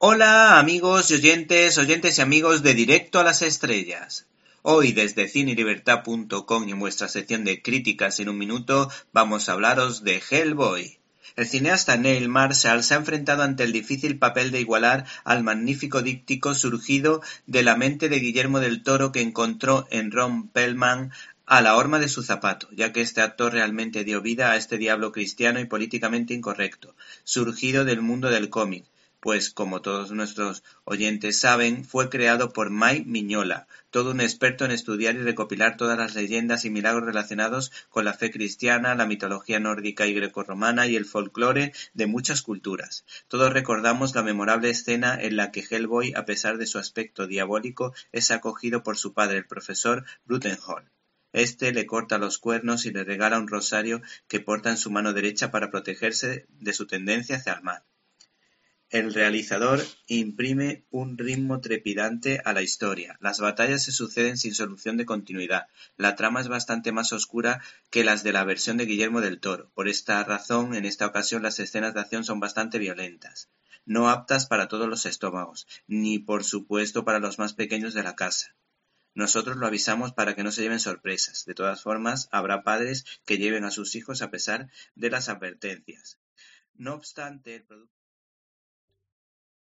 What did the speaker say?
Hola amigos y oyentes, oyentes y amigos de Directo a las Estrellas. Hoy desde cinelibertad.com y en vuestra sección de críticas en un minuto vamos a hablaros de Hellboy. El cineasta Neil Marshall se ha enfrentado ante el difícil papel de igualar al magnífico díptico surgido de la mente de Guillermo del Toro que encontró en Ron Pellman a la horma de su zapato, ya que este actor realmente dio vida a este diablo cristiano y políticamente incorrecto, surgido del mundo del cómic, pues como todos nuestros oyentes saben, fue creado por Mike Miñola, todo un experto en estudiar y recopilar todas las leyendas y milagros relacionados con la fe cristiana, la mitología nórdica y grecorromana y el folclore de muchas culturas. Todos recordamos la memorable escena en la que Hellboy, a pesar de su aspecto diabólico, es acogido por su padre, el profesor Brutenholm. Este le corta los cuernos y le regala un rosario que porta en su mano derecha para protegerse de su tendencia hacia el mal. El realizador imprime un ritmo trepidante a la historia. Las batallas se suceden sin solución de continuidad. La trama es bastante más oscura que las de la versión de Guillermo del Toro. Por esta razón, en esta ocasión las escenas de acción son bastante violentas. No aptas para todos los estómagos, ni por supuesto para los más pequeños de la casa. Nosotros lo avisamos para que no se lleven sorpresas. De todas formas, habrá padres que lleven a sus hijos a pesar de las advertencias. No obstante, el producto